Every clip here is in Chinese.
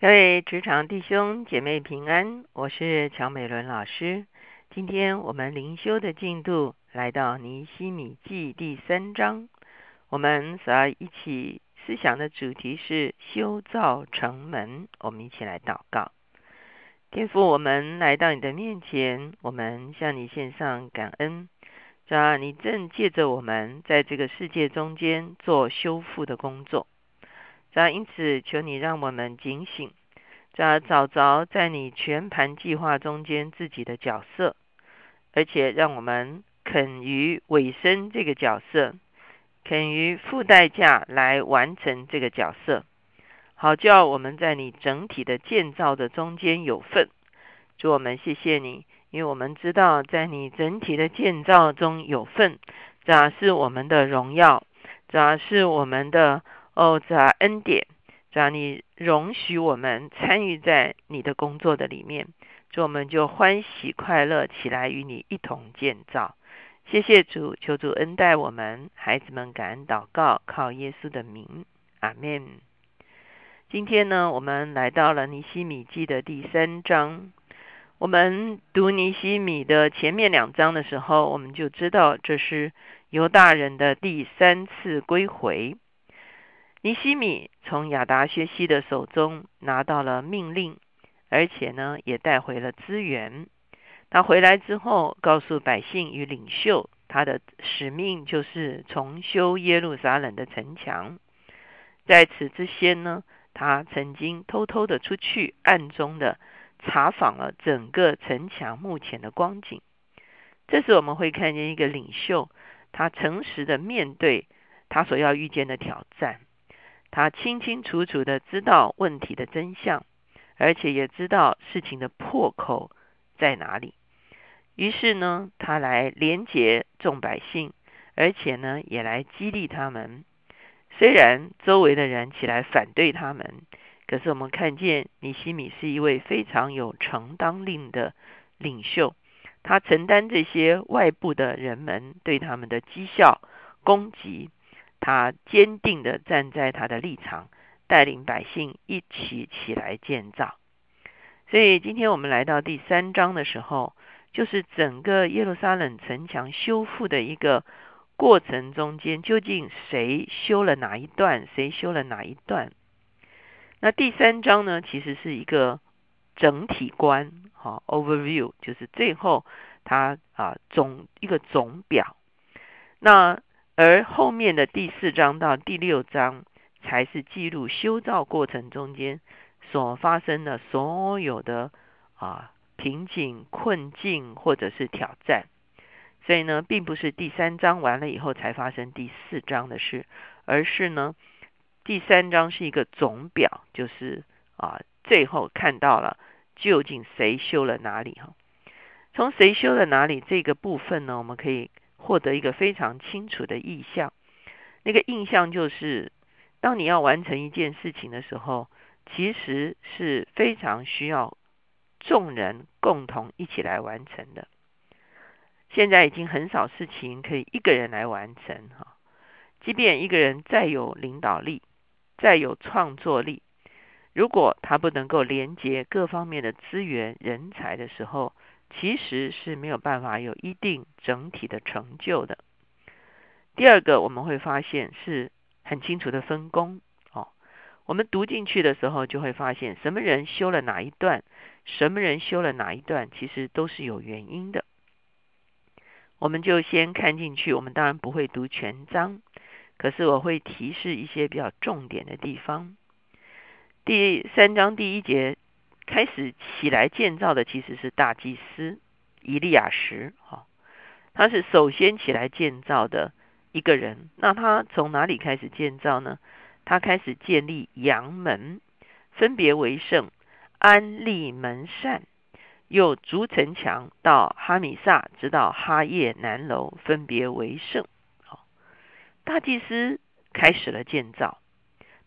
各位职场弟兄姐妹平安，我是乔美伦老师。今天我们灵修的进度来到尼西米记第三章，我们所要一起思想的主题是修造城门。我们一起来祷告，天父，我们来到你的面前，我们向你献上感恩。主啊，你正借着我们在这个世界中间做修复的工作。主因此，求你让我们警醒，要找着在你全盘计划中间自己的角色，而且让我们肯于委身这个角色，肯于付代价来完成这个角色，好叫我们在你整体的建造的中间有份。主我们谢谢你，因为我们知道在你整体的建造中有份，这是我们的荣耀，这是我们的。哦，这恩典，这你容许我们参与在你的工作的里面，主我们就欢喜快乐起来，与你一同建造。谢谢主，求主恩待我们孩子们，感恩祷告，靠耶稣的名，阿门。今天呢，我们来到了尼西米记的第三章。我们读尼西米的前面两章的时候，我们就知道这是犹大人的第三次归回。尼西米从亚达薛西的手中拿到了命令，而且呢，也带回了资源。他回来之后，告诉百姓与领袖，他的使命就是重修耶路撒冷的城墙。在此之先呢，他曾经偷偷的出去，暗中的查访了整个城墙目前的光景。这时，我们会看见一个领袖，他诚实的面对他所要遇见的挑战。他清清楚楚的知道问题的真相，而且也知道事情的破口在哪里。于是呢，他来连结众百姓，而且呢，也来激励他们。虽然周围的人起来反对他们，可是我们看见尼西米是一位非常有承担力的领袖。他承担这些外部的人们对他们的讥笑、攻击。他坚定的站在他的立场，带领百姓一起起来建造。所以今天我们来到第三章的时候，就是整个耶路撒冷城墙修复的一个过程中间，究竟谁修了哪一段，谁修了哪一段？那第三章呢，其实是一个整体观，哈，overview，就是最后它啊总一个总表。那而后面的第四章到第六章，才是记录修造过程中间所发生的所有的啊瓶颈、困境或者是挑战。所以呢，并不是第三章完了以后才发生第四章的事，而是呢，第三章是一个总表，就是啊，最后看到了究竟谁修了哪里哈。从谁修了哪里这个部分呢，我们可以。获得一个非常清楚的意象，那个印象就是，当你要完成一件事情的时候，其实是非常需要众人共同一起来完成的。现在已经很少事情可以一个人来完成哈，即便一个人再有领导力、再有创作力，如果他不能够连接各方面的资源、人才的时候，其实是没有办法有一定整体的成就的。第二个，我们会发现是很清楚的分工哦。我们读进去的时候，就会发现什么人修了哪一段，什么人修了哪一段，其实都是有原因的。我们就先看进去，我们当然不会读全章，可是我会提示一些比较重点的地方。第三章第一节。开始起来建造的其实是大祭司以利亚什，哈，他是首先起来建造的一个人。那他从哪里开始建造呢？他开始建立阳门，分别为圣，安立门扇，又筑城墙到哈米萨，直到哈叶南楼，分别为圣。好，大祭司开始了建造。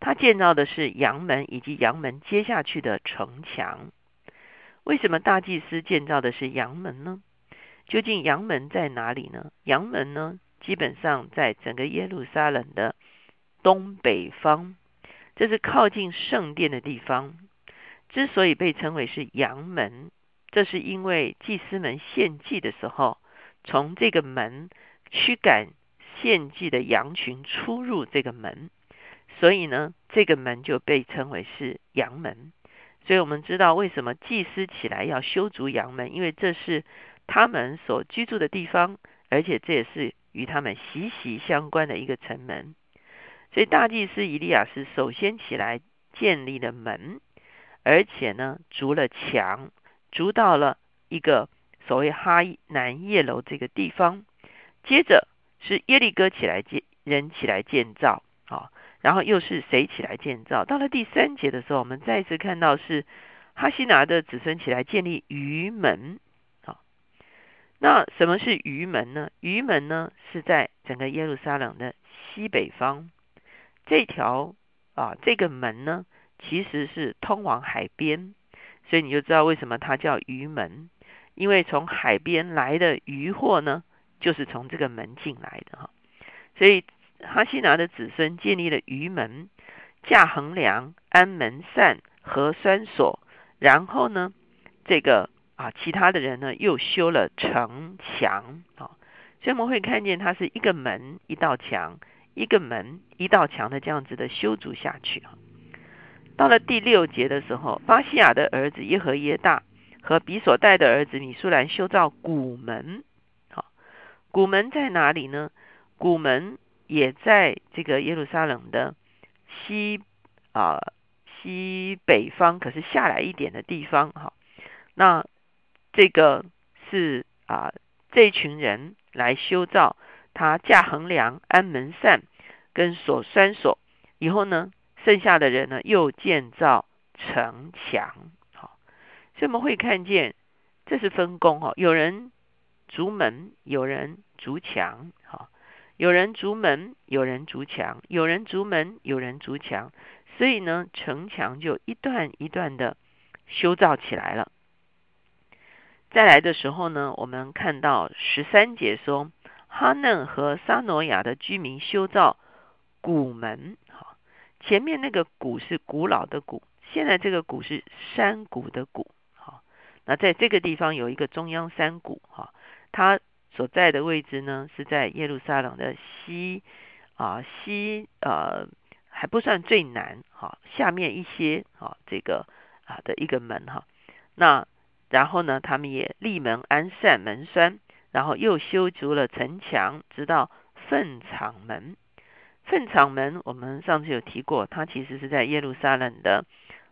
他建造的是阳门以及阳门接下去的城墙。为什么大祭司建造的是阳门呢？究竟阳门在哪里呢？阳门呢，基本上在整个耶路撒冷的东北方，这是靠近圣殿的地方。之所以被称为是阳门，这是因为祭司们献祭的时候，从这个门驱赶献祭的羊群出入这个门，所以呢，这个门就被称为是阳门。所以我们知道为什么祭司起来要修筑阳门，因为这是他们所居住的地方，而且这也是与他们息息相关的一个城门。所以大祭司以利亚是首先起来建立了门。而且呢，筑了墙，筑到了一个所谓哈南叶楼这个地方。接着是耶利哥起来建人起来建造，啊，然后又是谁起来建造？到了第三节的时候，我们再一次看到是哈西拿的子孙起来建立鱼门，啊，那什么是鱼门呢？鱼门呢是在整个耶路撒冷的西北方，这条啊这个门呢。其实是通往海边，所以你就知道为什么它叫鱼门，因为从海边来的渔货呢，就是从这个门进来的哈。所以哈西拿的子孙建立了鱼门、架横梁、安门扇、和栓锁，然后呢，这个啊，其他的人呢又修了城墙啊。所以我们会看见它是一个门一道墙，一个门一道墙的这样子的修筑下去啊。到了第六节的时候，巴西亚的儿子耶和耶大和比所带的儿子米苏兰修造古门。好，古门在哪里呢？古门也在这个耶路撒冷的西啊西北方，可是下来一点的地方。哈，那这个是啊这群人来修造，他架横梁、安门扇跟锁栓锁以后呢？剩下的人呢，又建造城墙，好，所以我们会看见这是分工哈，有人逐门，有人逐墙，有人筑门，有人筑墙，有人筑门，有人筑墙，所以呢，城墙就一段一段的修造起来了。再来的时候呢，我们看到十三节说，哈嫩和沙诺亚的居民修造古门。哈前面那个谷是古老的谷，现在这个谷是山谷的谷，哈，那在这个地方有一个中央山谷，哈，它所在的位置呢是在耶路撒冷的西啊西呃还不算最南，哈，下面一些啊这个啊的一个门哈，那然后呢他们也立门安善门栓，然后又修筑了城墙，直到粪场门。粪场门，我们上次有提过，它其实是在耶路撒冷的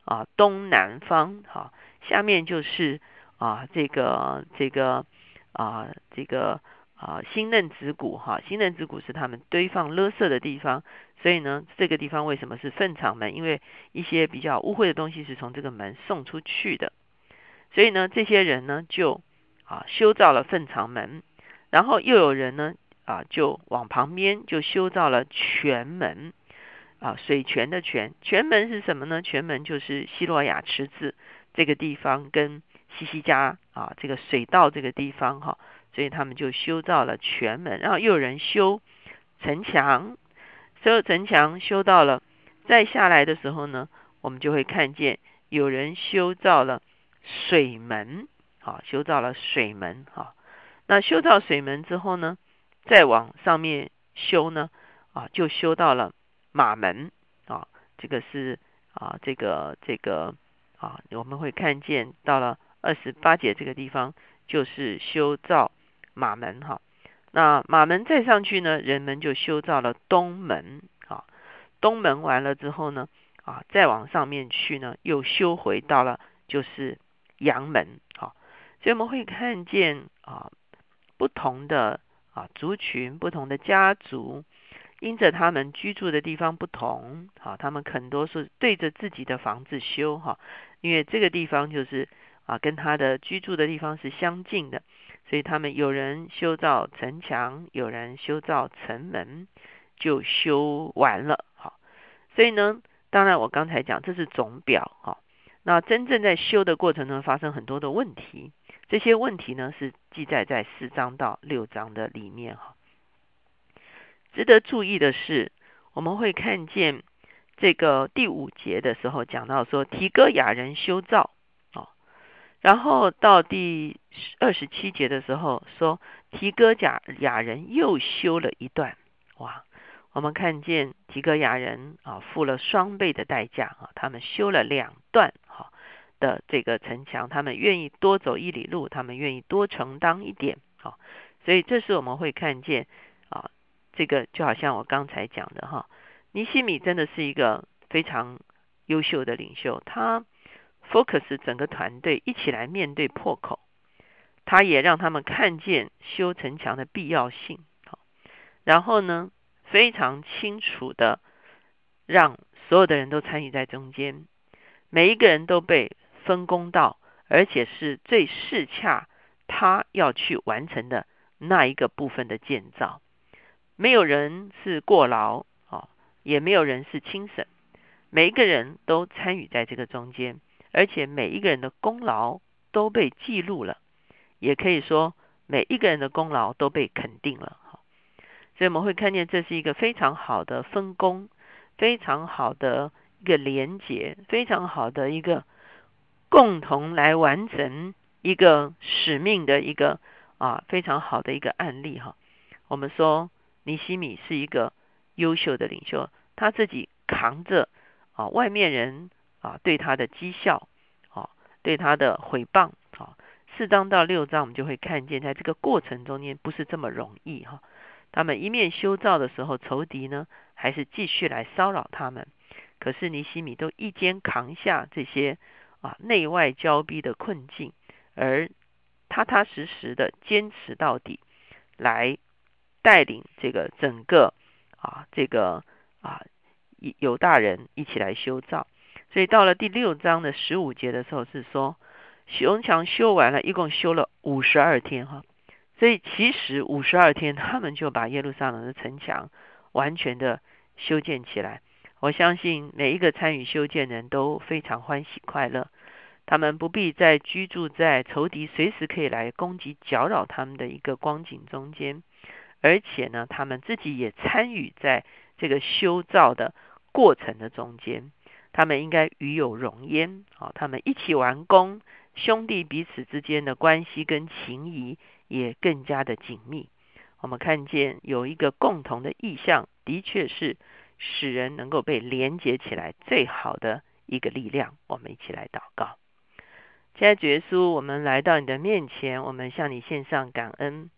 啊东南方，哈，下面就是啊这个这个啊这个啊新嫩子谷，哈，新嫩子谷是他们堆放垃圾的地方，所以呢，这个地方为什么是粪场门？因为一些比较污秽的东西是从这个门送出去的，所以呢，这些人呢就啊修造了粪场门，然后又有人呢。啊，就往旁边就修造了泉门，啊，水泉的泉，泉门是什么呢？泉门就是希洛亚池子这个地方跟西西家啊这个水道这个地方哈，所以他们就修造了泉门，然后又有人修城墙，所有城墙修到了，再下来的时候呢，我们就会看见有人修造了水门，啊，修造了水门哈，那修造水门之后呢？再往上面修呢，啊，就修到了马门啊，这个是啊，这个这个啊，我们会看见到了二十八节这个地方，就是修造马门哈。那马门再上去呢，人们就修造了东门啊。东门完了之后呢，啊，再往上面去呢，又修回到了就是阳门啊。所以我们会看见啊，不同的。啊，族群不同的家族，因着他们居住的地方不同，好，他们很多是对着自己的房子修哈，因为这个地方就是啊，跟他的居住的地方是相近的，所以他们有人修造城墙，有人修造城门，就修完了，好，所以呢，当然我刚才讲这是总表哈，那真正在修的过程中发生很多的问题。这些问题呢是记载在四章到六章的里面哈。值得注意的是，我们会看见这个第五节的时候讲到说提哥雅人修造，然后到第二十七节的时候说提哥雅雅人又修了一段哇，我们看见提哥雅人啊付了双倍的代价啊，他们修了两段哈的这个城墙，他们愿意多走一里路，他们愿意多承担一点啊，所以这是我们会看见啊，这个就好像我刚才讲的哈。尼西米真的是一个非常优秀的领袖，他 focus 整个团队一起来面对破口，他也让他们看见修城墙的必要性。然后呢，非常清楚的让所有的人都参与在中间，每一个人都被分工到，而且是最适恰他要去完成的那一个部分的建造，没有人是过劳啊。也没有人是轻省，每一个人都参与在这个中间，而且每一个人的功劳都被记录了，也可以说每一个人的功劳都被肯定了。所以我们会看见这是一个非常好的分工，非常好的一个连结，非常好的一个共同来完成一个使命的一个啊非常好的一个案例哈。我们说尼西米是一个。优秀的领袖，他自己扛着啊，外面人啊对他的讥笑，啊，对他的毁谤，啊，四章到六章我们就会看见，在这个过程中间不是这么容易哈。他们一面修造的时候，仇敌呢还是继续来骚扰他们，可是尼西米都一肩扛下这些啊内外交逼的困境，而踏踏实实的坚持到底，来带领这个整个。啊，这个啊，有大人一起来修造，所以到了第六章的十五节的时候是说，熊墙修完了，一共修了五十二天哈，所以其实五十二天他们就把耶路撒冷的城墙完全的修建起来。我相信每一个参与修建人都非常欢喜快乐，他们不必再居住在仇敌随时可以来攻击搅扰他们的一个光景中间。而且呢，他们自己也参与在这个修造的过程的中间，他们应该与有荣焉啊！他们一起完工，兄弟彼此之间的关系跟情谊也更加的紧密。我们看见有一个共同的意向，的确是使人能够被连接起来最好的一个力量。我们一起来祷告，亲爱的耶稣，我们来到你的面前，我们向你献上感恩，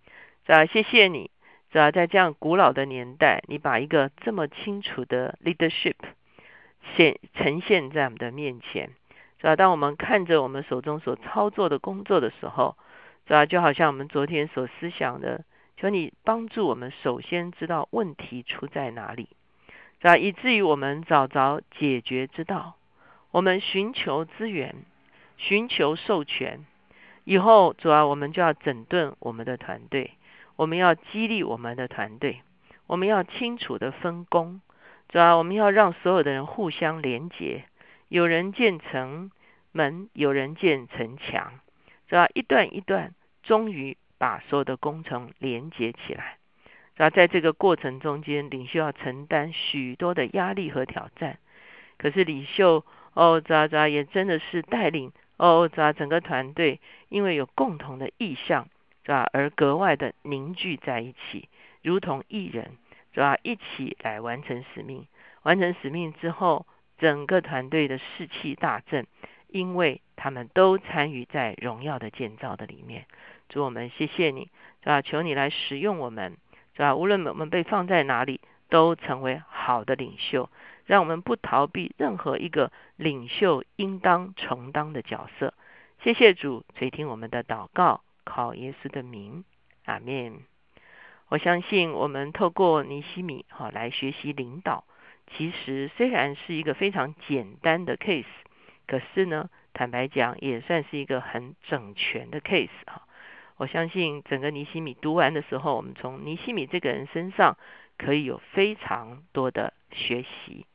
啊，谢谢你。是吧？在这样古老的年代，你把一个这么清楚的 leadership 现呈现在我们的面前，是吧？当我们看着我们手中所操作的工作的时候，是吧？就好像我们昨天所思想的，求你帮助我们，首先知道问题出在哪里，是吧？以至于我们找着解决之道，我们寻求资源，寻求授权，以后主要我们就要整顿我们的团队。我们要激励我们的团队，我们要清楚的分工，主要我们要让所有的人互相连结。有人建城门，有人建城墙，主要一段一段，终于把所有的工程连接起来。主要在这个过程中间，领袖要承担许多的压力和挑战。可是领袖哦，扎扎也真的是带领哦，扎整个团队，因为有共同的意向。是吧？而格外的凝聚在一起，如同一人，是吧？一起来完成使命。完成使命之后，整个团队的士气大振，因为他们都参与在荣耀的建造的里面。主我们谢谢你，是吧？求你来使用我们，是吧？无论我们被放在哪里，都成为好的领袖，让我们不逃避任何一个领袖应当承担的角色。谢谢主垂听我们的祷告。靠耶稣的名，阿门。我相信我们透过尼西米哈来学习领导，其实虽然是一个非常简单的 case，可是呢，坦白讲也算是一个很整全的 case 哈。我相信整个尼西米读完的时候，我们从尼西米这个人身上可以有非常多的学习。